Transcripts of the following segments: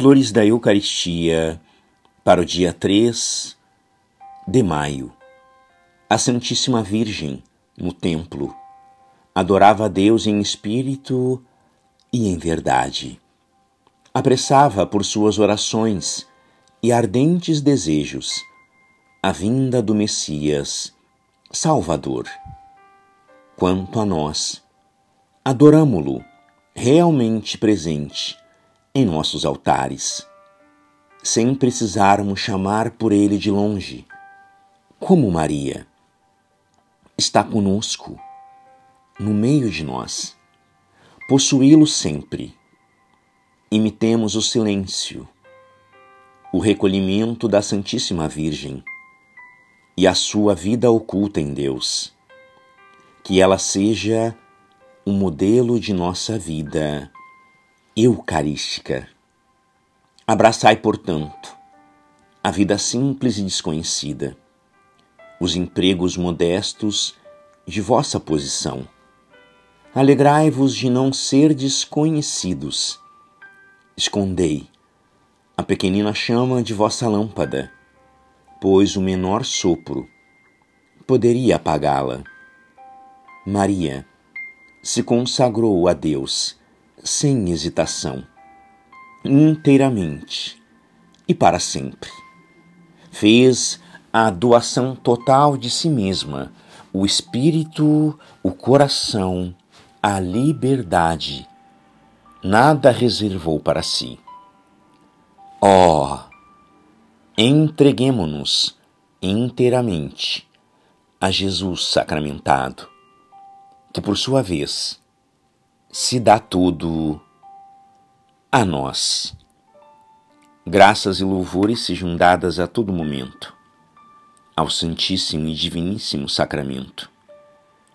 Flores da Eucaristia para o dia 3 de maio. A Santíssima Virgem, no templo, adorava a Deus em espírito e em verdade. Apressava por suas orações e ardentes desejos a vinda do Messias, Salvador. Quanto a nós, adoramo-lo realmente presente em nossos altares, sem precisarmos chamar por ele de longe, como Maria. Está conosco, no meio de nós. Possuí-lo sempre. Imitemos o silêncio, o recolhimento da Santíssima Virgem e a sua vida oculta em Deus. Que ela seja o modelo de nossa vida eucarística. Abraçai, portanto, a vida simples e desconhecida, os empregos modestos de vossa posição. Alegrai-vos de não ser desconhecidos. Escondei a pequenina chama de vossa lâmpada, pois o menor sopro poderia apagá-la. Maria se consagrou a Deus sem hesitação, inteiramente e para sempre. Fez a doação total de si mesma, o espírito, o coração, a liberdade. Nada reservou para si. Oh, entreguemo-nos inteiramente a Jesus sacramentado, que por sua vez se dá tudo a nós. Graças e louvores sejam dadas a todo momento ao Santíssimo e Diviníssimo Sacramento.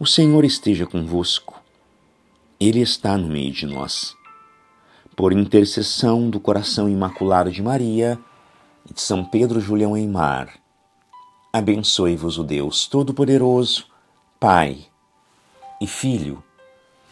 O Senhor esteja convosco, Ele está no meio de nós. Por intercessão do coração imaculado de Maria e de São Pedro Julião Eimar, abençoe-vos o Deus Todo-Poderoso, Pai e Filho